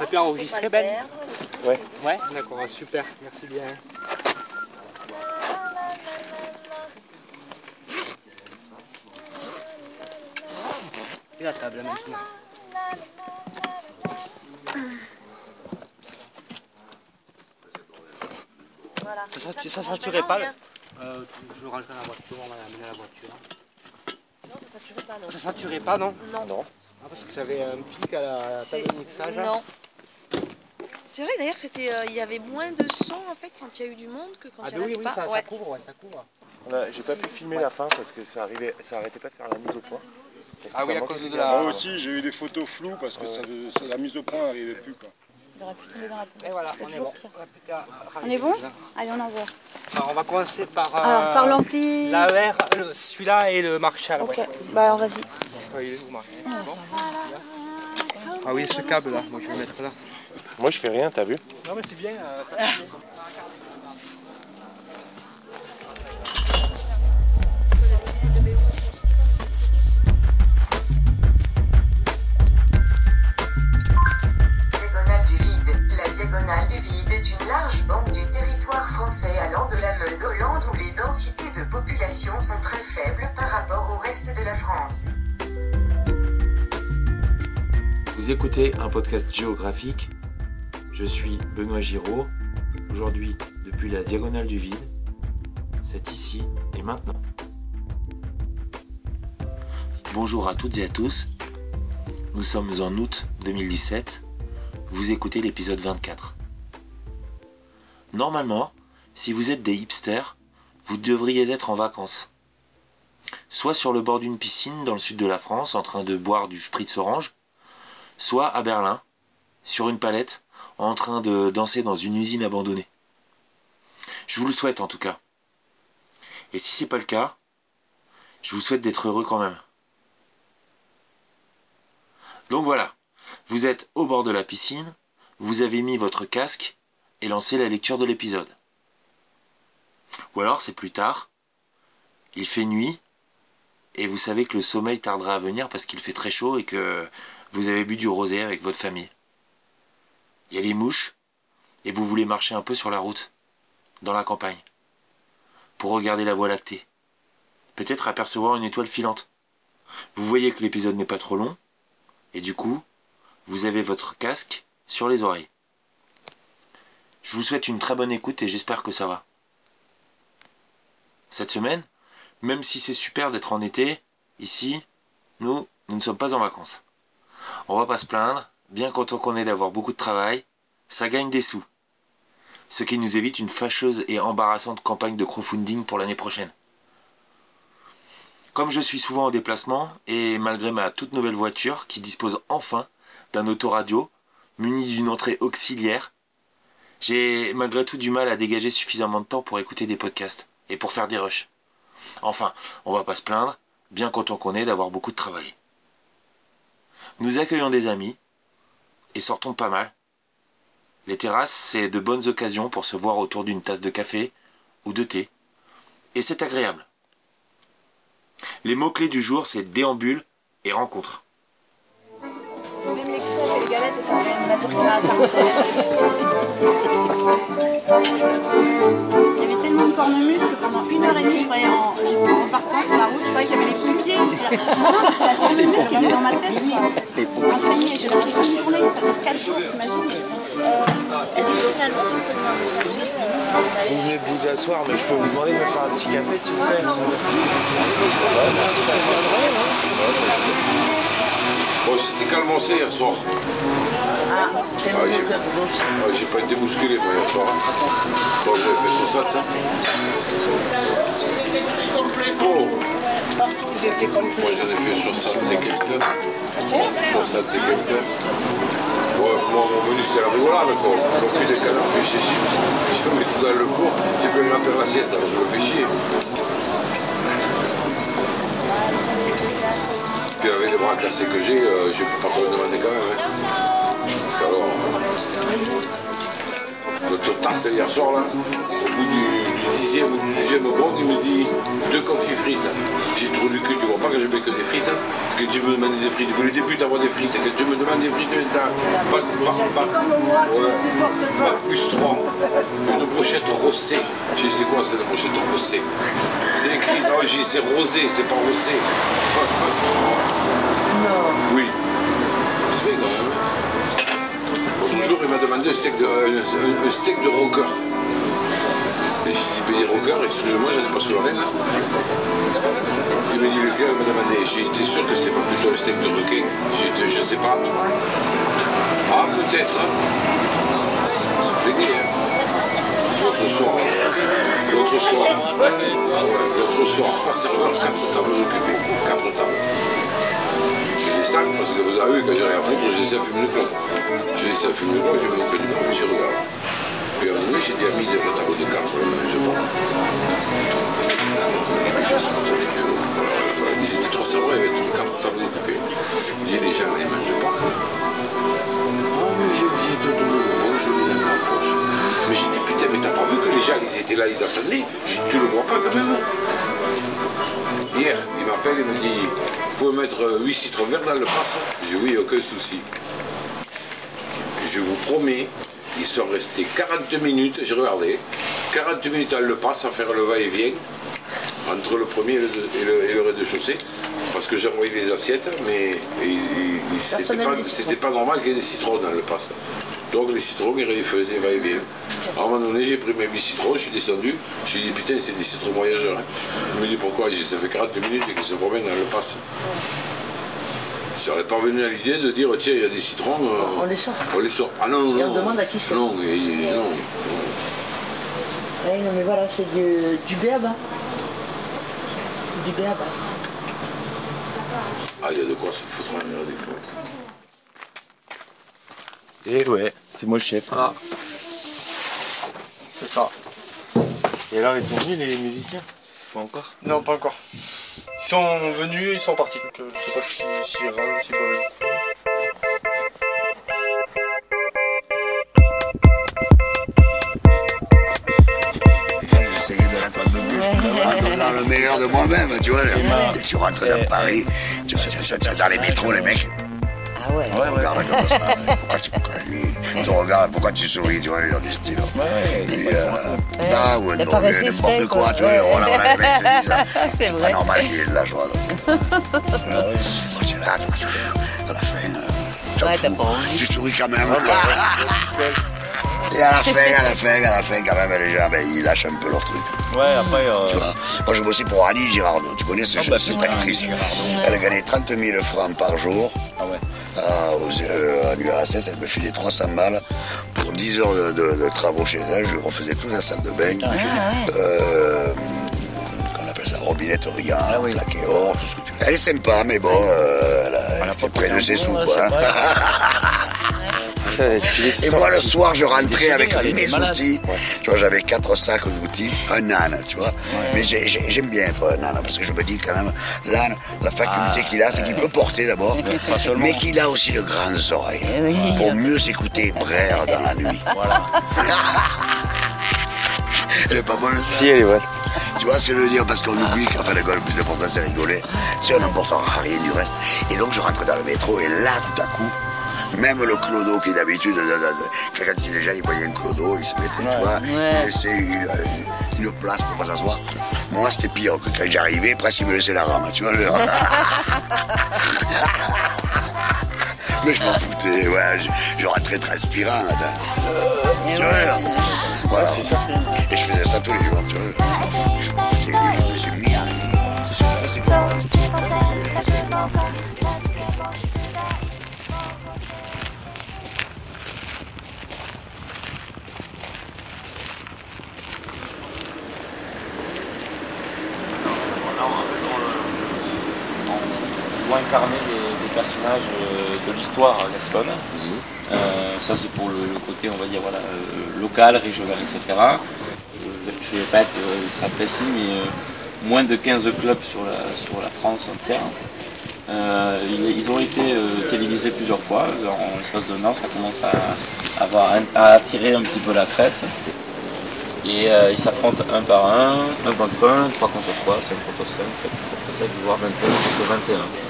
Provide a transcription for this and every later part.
T'as pu enregistrer, Ben Ouais. Ouais, d'accord, super, merci bien. Et la table maintenant. Voilà. Ça, ça, ça saturait pas euh, Je dans la voiture, on va l'amener à la voiture. bien Non, ça saturait pas, non. Ça saturait pas, non Non. Non. Ah, Parce que j'avais un pic à la, à la table de mixage. Non. C'est vrai, d'ailleurs, c'était, euh, il y avait moins de son en fait quand il y a eu du monde que quand Ah il y en oui, avait oui, pas. ça, ça ouais. couvre, ouais, ça couvre. J'ai pas pu filmer la fin parce que ça arrivait, ça arrêtait pas de faire la mise au point. Ah oui, ça à cause de la- Moi aussi, j'ai eu des photos floues parce que ça, ça- la mise au point n'arrivait plus. Quoi. Il aurait pu tomber dans la poubelle. Et voilà, on est bon. On, est bon. Allez, on envoie. Alors, on va commencer par, euh, Alors, par l'ampli. l'AER, celui-là et le Marshall. Ok, ouais. bah alors vas-y. Ouais, il est où, Marshall? Ah. Ah oui, ce câble là, moi je vais le mettre là. Moi je fais rien, t'as vu? Non mais c'est bien. euh, écoutez un podcast géographique. Je suis Benoît Giraud. Aujourd'hui, depuis la diagonale du vide. C'est ici et maintenant. Bonjour à toutes et à tous. Nous sommes en août 2017. Vous écoutez l'épisode 24. Normalement, si vous êtes des hipsters, vous devriez être en vacances. Soit sur le bord d'une piscine dans le sud de la France en train de boire du spritz orange, soit à Berlin, sur une palette, en train de danser dans une usine abandonnée. Je vous le souhaite en tout cas. Et si c'est pas le cas, je vous souhaite d'être heureux quand même. Donc voilà, vous êtes au bord de la piscine, vous avez mis votre casque et lancé la lecture de l'épisode. Ou alors c'est plus tard, il fait nuit, et vous savez que le sommeil tardera à venir parce qu'il fait très chaud et que vous avez bu du rosé avec votre famille. Il y a les mouches, et vous voulez marcher un peu sur la route, dans la campagne, pour regarder la voie lactée. Peut-être apercevoir une étoile filante. Vous voyez que l'épisode n'est pas trop long, et du coup, vous avez votre casque sur les oreilles. Je vous souhaite une très bonne écoute et j'espère que ça va. Cette semaine, même si c'est super d'être en été, ici, nous, nous ne sommes pas en vacances. On va pas se plaindre, bien content qu'on ait d'avoir beaucoup de travail, ça gagne des sous. Ce qui nous évite une fâcheuse et embarrassante campagne de crowdfunding pour l'année prochaine. Comme je suis souvent en déplacement, et malgré ma toute nouvelle voiture qui dispose enfin d'un autoradio muni d'une entrée auxiliaire, j'ai malgré tout du mal à dégager suffisamment de temps pour écouter des podcasts et pour faire des rushs. Enfin, on va pas se plaindre, bien content qu'on ait d'avoir beaucoup de travail. Nous accueillons des amis et sortons pas mal. Les terrasses, c'est de bonnes occasions pour se voir autour d'une tasse de café ou de thé. Et c'est agréable. Les mots-clés du jour, c'est déambule et rencontre. Même les crêpes et les galettes, ça fait une mazurka à tarte. Il y avait tellement de cornemuses que pendant une heure et demie, je croyais en, en partant sur la route, je croyais qu'il y avait les pompiers. Je disais, non, mais c'est la cornemuse qui était dans ma tête. Quoi. Imprégné, j'ai l'impression de tourner, ça dure 4 jours, t'imagines Et puis localement, tu peux demander de euh, Vous venez de vous asseoir, mais je peux vous demander de me faire un petit café s'il vous plaît Bon, c'était calmosé hier soir. Ah, j'ai ouais, j'ai pas été bousculé moi, hier soir. Bon, j'avais fait 60. Hein. Oh. Moi j'en ai fait 60 et quelques. 60 et quelques. Ouais, moi mon menu c'est la rigolade quoi. On fait des canards fish et chips. Je mets tout dans le four. J'ai pas eu remplir l'assiette, alors je me fais chier. Puis avec les bras cassés que j'ai, euh, je peux pas trop demander quand même. Hein. Parce qu'alors, notre tarte hier soir là, au bout du- dixième ou du deuxième il me dit deux confits frites. J'ai trop du cul, tu vois pas que je mets que des frites. hein. Que tu me demandes des frites. Depuis le début, t'avoir des frites. Que tu me demandes des frites, t'as pas de pas, Comme moi, ne pas pas. plus 3. Une brochette rossée. Je dis, c'est quoi cette brochette rossée C'est écrit, non, j'ai c'est rosé, c'est pas rossé. Pas, pas plus 3. Non. Oui. Jour, il m'a demandé un steak de, un, un- un steak de rocker. Et j'ai dit, ben, les rockers, excusez-moi, j'en ai pas sous la reine là. Il m'a dit, lequel Il m'a demandé. J'ai été sûr que c'est pas plutôt le steak de requin. J'ai je sais pas. Ah, peut-être. hein. Fait gay, hein. L'autre soir, l'autre soir, ah l'autre soir, quatre tables occupées. Quatre tables. Je les sens parce que vous avez vu, quand j'ai rien à foutre, j'ai laissé le clope. J'ai laissé le clope, j'ai mis pédiment et j'ai regardé. Puis à un moment donné, j'ai dit à la table de 4, on ne mange pas. Je sais pas, j'avais dit, voilà, Ils étaient trois serveurs, il y avait quatre tables occupées. J'ai dit, les pas. Ah oui, j'ai dit, tout le monde, je l'ai dans ma poche. Mais j'ai dit, putain, mais t'as pas vu que les gens, ils étaient là, ils attendaient? J'ai dit, tu le vois pas quand même Hier, il m'appelle, il me dit pouvez mettre 8 citrons verts dans le passe J'ai Oui, aucun souci. Je vous promets, ils sont restés 40 minutes, j'ai regardé, 40 minutes dans le passe à faire le va-et-vient entre le premier et le, rez-de-chaussée, parce que j'ai envoyé des assiettes, mais c'était pas, les pas normal qu'il y ait des citrons dans le passe. Donc les citrons, ils faisaient va-et-vient. À un moment donné, j'ai pris mes 8 citrons, je suis descendu, j'ai dit putain, c'est des citrons voyageurs. Il me dit pourquoi? J'ai dit, ça fait 40 minutes qu'ils se promènent dans le passe. Je serais pas venu à l'idée de dire tiens, il y a des citrons. euh, On les sort. On les sort. Ah non, non, Et on non. demande à qui c'est. Non, et- et- non. Ouais, non, mais voilà, c'est du, du béaba. C'est du béaba. Ah, il y a de quoi se foutre en l'air des fois. Et ouais, c'est moi le chef. Ah. C'est ça. Et alors, ils sont venus les musiciens? Pas encore? Non, pas encore. Ils sont venus, ils sont partis. Donc, euh, je sais pas si, si si plus en donnant le meilleur de moi-même, tu vois. Et tu rentres dans Paris, tu, tu- tu- tu- dans les métros, les mecs, ouais. te regardent comme ça. Pourquoi tu, pourquoi, lui, te regardent, pourquoi tu souris, tu vois, les gens du style. Ouais, ouais. Et, euh, là, ou T'as non, pas mais résisté, n'importe quoi, quoi. tu vois, Ouais. voilà, voilà, les mecs se disent, C'est c'est pas vrai. normal qu'il y ait de la joie. donc. Ah ouais. Quand tu es là, tu- à la fin, euh, Ouais, tu souris quand même. Et à la fin, à la fin, à la fin, quand même, les gens, ben, ils lâchent un peu leur truc. Ouais, après. euh, Tu vois, moi je bossais pour Annie Girardot, tu connais ce- Ah bah, cette actrice Girardot. Elle gagnait 30 000 francs par jour. Ah ouais. À, aux- euh, à l'URSS, elle me filait 300 balles pour 10 heures de, de- de travaux chez elle. Je refaisais toute la salle de bain. Ah ouais. Euh, qu'on appelle ça, robinette riant, Ah oui. plaqué or, tout ce que tu veux. Elle est sympa, mais bon, euh, elle, a- elle a pas près de ses sous, quoi. Et moi, le soir, je rentrais avec mes outils. Tu vois, j'avais quatre sacs d'outils, un âne, tu vois. Mais j'ai- j'ai- j'aime bien être un âne, parce que je me dis quand même, l'âne, la faculté Ah, qu'il a, c'est qu'il peut porter d'abord, mais qu'il a aussi de grandes oreilles. Eh. Pour mieux s'écouter braire dans la nuit. Voilà. Elle est pas bonne, ça Si, elle est bonne. Tu vois ce que je veux dire? Parce qu'on oublie qu'en fin de compte, le plus important, c'est rigoler. C'est un important rien du reste. Et donc, je rentre dans le métro, et là, tout à coup, même le clodo qui d'habitude, quand les gens ils voyaient un clodo, ils se mettaient, tu Ouais. vois, Ouais. ils laissaient une, place pour pas s'asseoir. Moi, c'était pire, que quand j'arrivais, presque ils me laissaient la rame, tu vois. le- Mais je m'en foutais, ouais, je, je rentrais transpirant. Et Tu ouais. vois, voilà. c'est ça. Et je faisais ça tous les jours, tu vois. Je m'en fous, je m'en foutais. Je me suis mis à C'est doit incarner des, des personnages euh, de l'histoire gasconne. Euh, ça, c'est pour le, le côté, on va dire, voilà, euh, local, régional, etc. Euh, je ne vais pas être euh, ultra précis, mais euh, moins de 15 clubs sur la, sur la France entière. Euh, ils, ont été euh, télévisés plusieurs fois. En l'espace d'un an, ça commence à, avoir, à attirer un petit peu la presse. Et euh, ils s'affrontent un par un, un contre un, trois contre trois, cinq contre cinq, sept contre sept, voire 21 contre 21.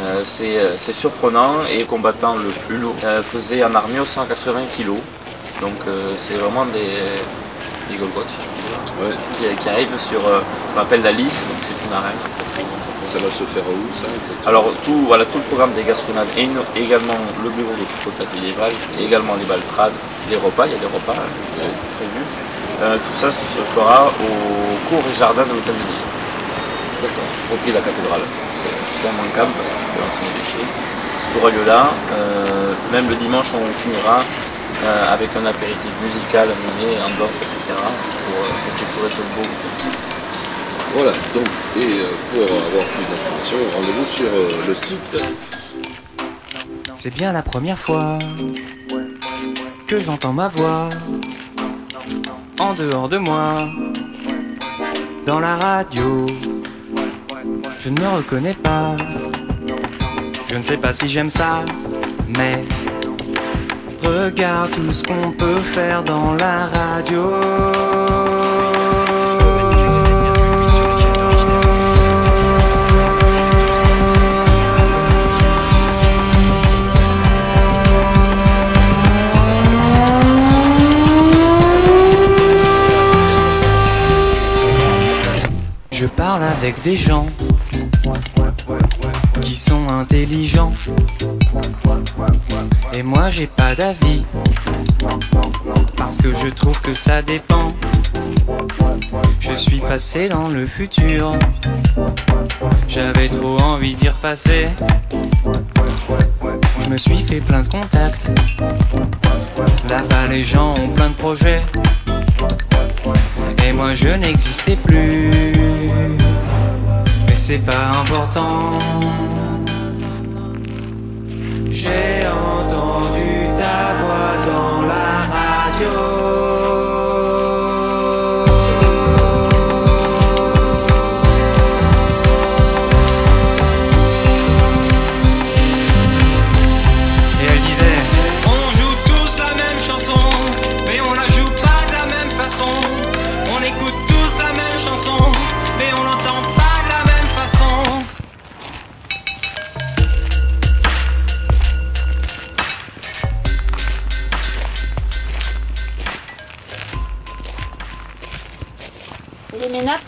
Euh, c'est euh, c'est surprenant et combattant le plus lourd euh, faisait en armure 180 kg. Donc euh, c'est vraiment des, des qui, qui arrivent sur, on appelle la lisse, donc c'est une arène. ça va se faire où ça exactement? Alors tout, voilà, tout le programme des gasconnades et également le bureau de contact médiéval, également les baltrades, les repas, il y a des repas euh, prévus. Euh, tout ça se fera au cours et jardin de l'hôtel de. Au pied de la cathédrale. C'est- immanquable parce que c'était l'ancien évêché. Tout aura lieu là. Euh, même le dimanche, on finira euh, avec un apéritif musical mené, ambiance, etc. pour, euh, pour clôturer ce beau week-end. Voilà, donc, et pour avoir plus d'informations, rendez-vous sur euh, le site. C'est bien la première fois que j'entends ma voix en dehors de moi dans la radio. Je ne me reconnais pas. Je ne sais pas si j'aime ça, mais regarde tout ce qu'on peut faire dans la radio. Je parle avec des gens qui sont intelligents. Et moi j'ai pas d'avis. Parce que je trouve que ça dépend. Je suis passé dans le futur. J'avais trop envie d'y repasser. Je me suis fait plein de contacts. Là-bas les gens ont plein de projets. Et moi je n'existais plus. Mais c'est pas important. J'ai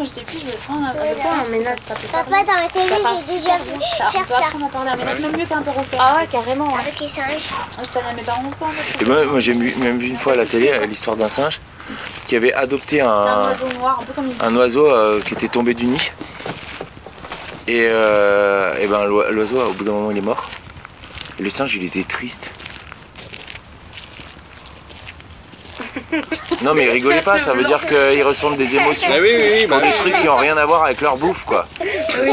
quand j'étais petite, je voulais J'adore un ça- ça peut Papa, dans la télé, j'ai déjà vu Ça- faire On peut ça. apprendre à parler à même mieux qu'un perroquet. Ah ouais, carrément. Avec les singes. Moi, j'étais à mes parents. Et moi, moi j'ai même vu une fois à la télé euh, l'histoire d'un singe qui avait adopté un un, oiseau noir, un peu comme une un oiseau euh, qui était tombé du nid. Et, euh, et ben l'oi- l'oiseau, au bout d'un moment, il est mort. Et le singe, il était triste. Non mais rigolez pas, ça veut dire qu'ils ressentent des émotions Ah oui, oui, oui, pour bah des trucs qui ont rien à voir avec leur bouffe quoi.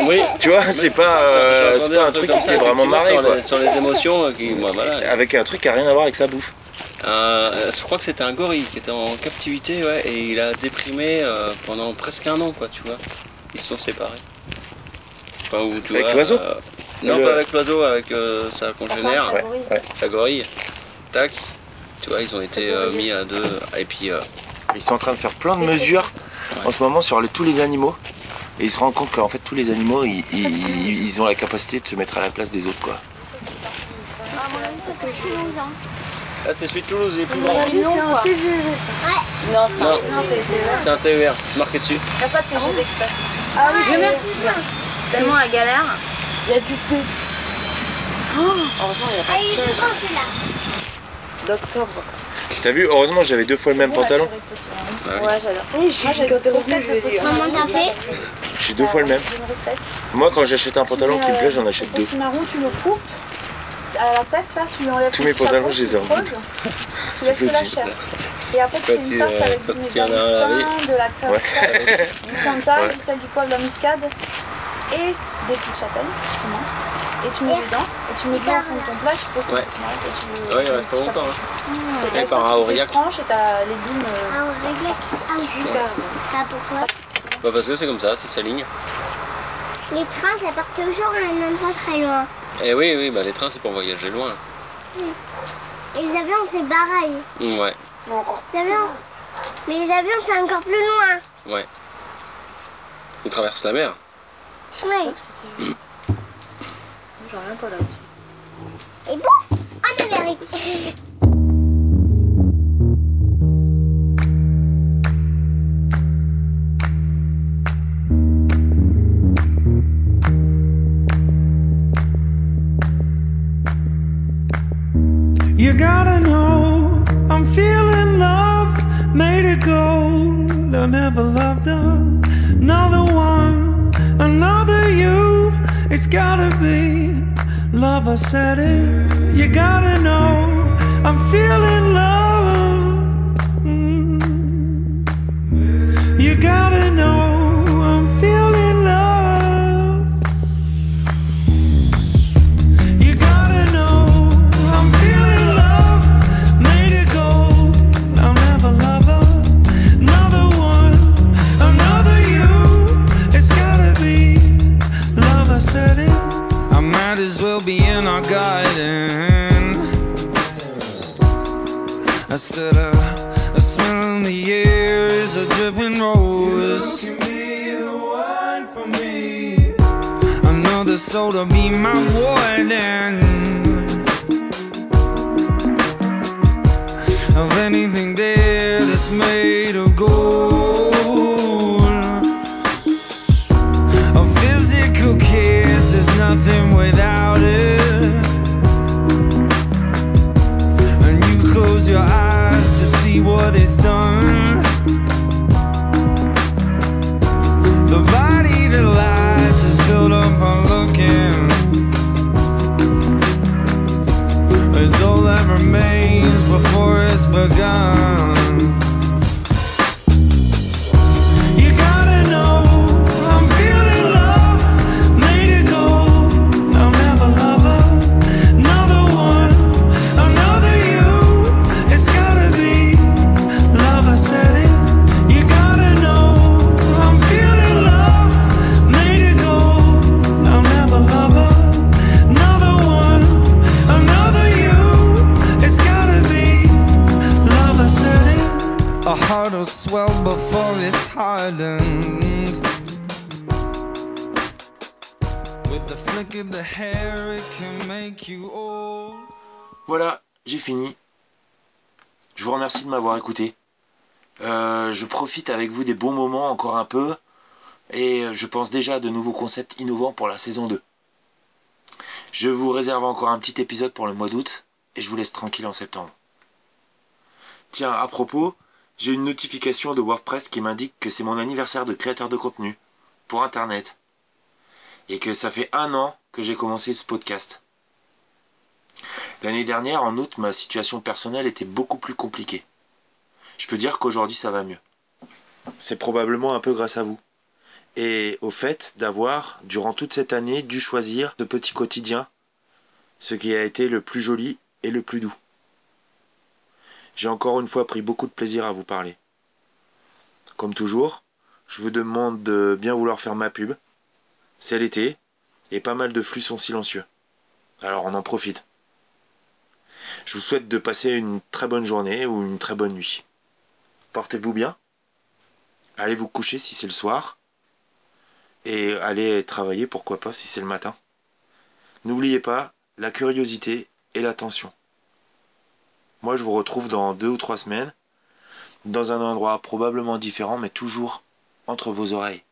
Oui. Tu vois, c'est pas, euh, c'est pas un truc qui comme fait vraiment marrer sur quoi. les- sur les émotions, euh, qui, voilà. Avec un truc qui a rien à voir avec sa bouffe. Euh, je crois que c'était un gorille qui était en captivité, ouais, et il a déprimé euh, pendant presque un an, quoi, tu vois. Ils se sont séparés. Enfin, où, tu Avec vois, l'oiseau euh, Non, Le- pas avec l'oiseau, avec euh, sa congénère, sa gorille. Ouais. sa gorille. Tac. Tu vois, ils ont été euh, mis à deux. Et puis, euh, Ils sont en train de faire plein de mesures en ce moment sur les- tous les animaux. Et ils se rendent compte qu'en fait tous les animaux ils, ils- ils ont la capacité de se mettre à la place des autres quoi. À mon avis, ça serait Toulouse. Hein. là, c'est celui de Toulouse, il est plus grand. c'est un TGV ça. Non, c'est Non. c'est. C'est un TER, c'est marqué dessus. Il n'y a pas de TGV express. Ah oui, Je c'est merci. Tellement la galère. Il y a du thé. Heureusement, il n'y a Ah, pas de thé. D'octobre. T'as vu, heureusement j'avais deux fois le même pantalon. purée de petits marrons. Ah oui. Ouais, j'adore. Moi, j'ai quand t'es revenu, je ai Maman, t'as fait J'ai deux fois le même. Moi quand j'achète un pantalon qui me plaît euh, j'en achète deux. Petit marron, tu le coupes à la tête là, tu lui enlèves Tous mes pantalons, je les ai Tu laisses que la chair. Et après, tu fais une farce euh, avec du en pain, de la crème du cantal, du sel, du poivre, de la muscade et des petites châtaignes, justement. Et tu mets Et- dedans, et tu mets de l'eau au fond de ton plat, tu poses ton Ouais. petit et tu le. Ouais, il tu reste pas longtemps. hein. Et par tu aurillac. fais tranches et t'as légumes. euh, Ah, Aurillac. Ah, Super bon. Ah, pourquoi Bah, parce que c'est comme ça, c'est sa ligne. Les trains, ça part toujours à un endroit très loin. Et oui, oui, bah les trains c'est pour voyager loin. Et les avions, c'est pareil. Mm, Ouais. Les avions, Mais les avions, c'est encore plus loin. Ouais. Ils traversent la mer. Ouais. J'en reviens pas là-dessus. Et pouf, en Amérique. You gotta know I'm feeling love, made it gold. I never loved another one, another you. It's gotta be love. I said it. You gotta know I'm feeling love. Mm. You gotta know might as well be in our garden. I said uh, a smell in the air is a dripping rose. You me the wine for me. Another soul to be my warden of anything there that's made without it. And you close your eyes to see what it's done. Voilà, j'ai fini. Je vous remercie de m'avoir écouté. Euh, je profite avec vous des bons moments encore un peu et je pense déjà à de nouveaux concepts innovants pour la saison 2. Je vous réserve encore un petit épisode pour le mois d'août et je vous laisse tranquille en septembre. Tiens, à propos, j'ai une notification de WordPress qui m'indique que c'est mon anniversaire de créateur de contenu pour Internet et que ça fait un an que j'ai commencé ce podcast. L'année dernière, en août, ma situation personnelle était beaucoup plus compliquée. Je peux dire qu'aujourd'hui ça va mieux. C'est probablement un peu grâce à vous. Et au fait d'avoir, durant toute cette année, dû choisir ce petit quotidien, ce qui a été le plus joli et le plus doux. J'ai encore une fois pris beaucoup de plaisir à vous parler. Comme toujours, je vous demande de bien vouloir faire ma pub. C'est l'été, et pas mal de flux sont silencieux. Alors on en profite. Je vous souhaite de passer une très bonne journée ou une très bonne nuit. Portez-vous bien. Allez vous coucher si c'est le soir. Et allez travailler, pourquoi pas, si c'est le matin. N'oubliez pas la curiosité et l'attention. Moi, je vous retrouve dans deux ou trois semaines, dans un endroit probablement différent, mais toujours entre vos oreilles.